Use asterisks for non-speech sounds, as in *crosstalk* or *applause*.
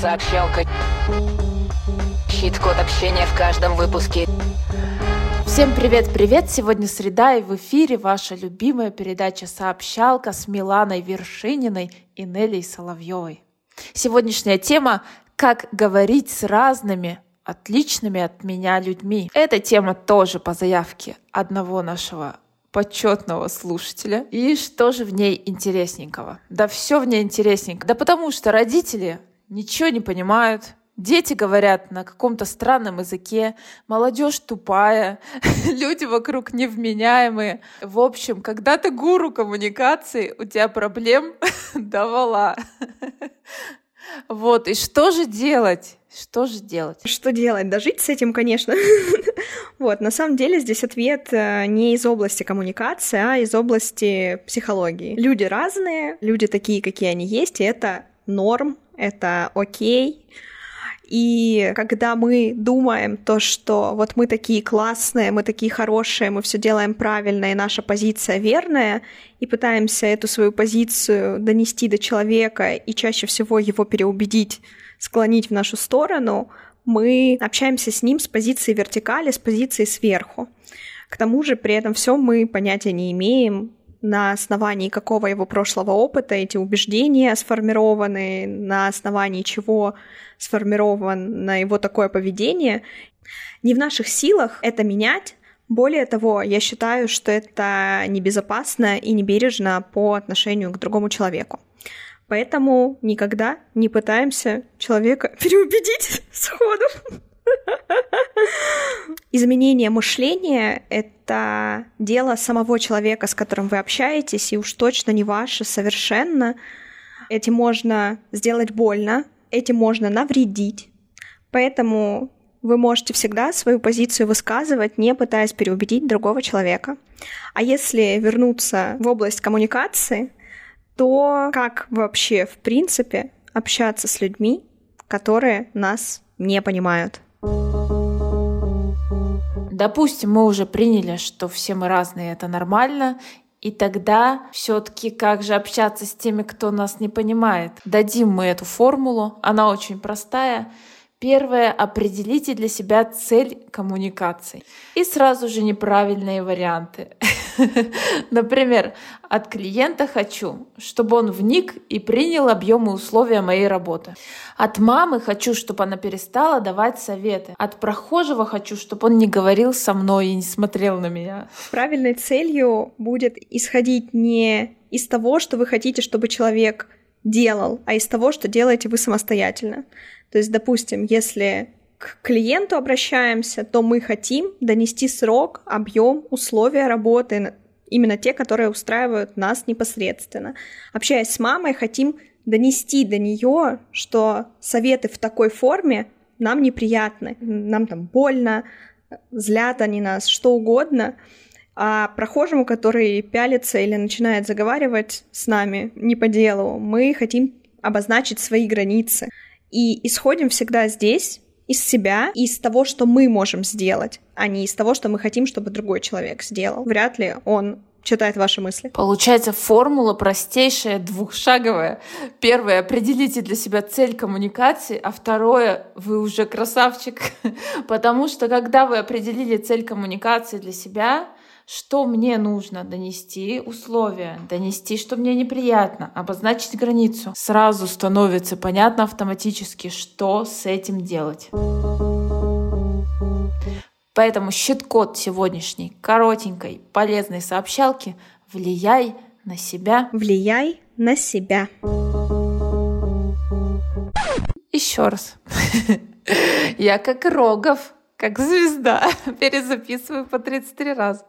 Сообщалка. Щит-код общения в каждом выпуске. Всем привет-привет! Сегодня среда и в эфире ваша любимая передача «Сообщалка» с Миланой Вершининой и Нелей Соловьевой. Сегодняшняя тема «Как говорить с разными, отличными от меня людьми». Эта тема тоже по заявке одного нашего почетного слушателя. И что же в ней интересненького? Да все в ней интересненько. Да потому что родители ничего не понимают, Дети говорят на каком-то странном языке, молодежь тупая, *laughs* люди вокруг невменяемые. В общем, когда ты гуру коммуникации, у тебя проблем *laughs* давала. *laughs* Вот, и что же делать? Что же делать? Что делать? Да жить с этим, конечно. вот, на самом деле здесь ответ э, не из области коммуникации, а из области психологии. Люди разные, люди такие, какие они есть, и это норм, это окей. И когда мы думаем то, что вот мы такие классные, мы такие хорошие, мы все делаем правильно, и наша позиция верная, и пытаемся эту свою позицию донести до человека и чаще всего его переубедить, склонить в нашу сторону, мы общаемся с ним с позиции вертикали, с позиции сверху. К тому же при этом все мы понятия не имеем, на основании какого его прошлого опыта эти убеждения сформированы, на основании чего сформировано его такое поведение. Не в наших силах это менять. Более того, я считаю, что это небезопасно и небережно по отношению к другому человеку. Поэтому никогда не пытаемся человека *laughs* переубедить сходу. Изменение мышления — это дело самого человека, с которым вы общаетесь, и уж точно не ваше совершенно. Этим можно сделать больно, этим можно навредить. Поэтому вы можете всегда свою позицию высказывать, не пытаясь переубедить другого человека. А если вернуться в область коммуникации, то как вообще, в принципе, общаться с людьми, которые нас не понимают? Допустим, мы уже приняли, что все мы разные, это нормально, и тогда все-таки как же общаться с теми, кто нас не понимает? Дадим мы эту формулу, она очень простая. Первое, определите для себя цель коммуникации. И сразу же неправильные варианты. *laughs* Например, от клиента хочу, чтобы он вник и принял объемы условия моей работы. От мамы хочу, чтобы она перестала давать советы. От прохожего хочу, чтобы он не говорил со мной и не смотрел на меня. Правильной целью будет исходить не из того, что вы хотите, чтобы человек делал, а из того, что делаете вы самостоятельно. То есть, допустим, если к клиенту обращаемся, то мы хотим донести срок, объем, условия работы, именно те, которые устраивают нас непосредственно. Общаясь с мамой, хотим донести до нее, что советы в такой форме нам неприятны, нам там больно, злят они нас, что угодно. А прохожему, который пялится или начинает заговаривать с нами не по делу, мы хотим обозначить свои границы. И исходим всегда здесь из себя, из того, что мы можем сделать, а не из того, что мы хотим, чтобы другой человек сделал. Вряд ли он читает ваши мысли. Получается, формула простейшая, двухшаговая. Первое, определите для себя цель коммуникации, а второе, вы уже красавчик. *laughs* Потому что когда вы определили цель коммуникации для себя, что мне нужно донести, условия, донести, что мне неприятно, обозначить границу. Сразу становится понятно автоматически, что с этим делать. Поэтому щит-код сегодняшней коротенькой полезной сообщалки «Влияй на себя». Влияй на себя. Еще раз. *laughs* Я как Рогов как звезда. *laughs* Перезаписываю по 33 раза.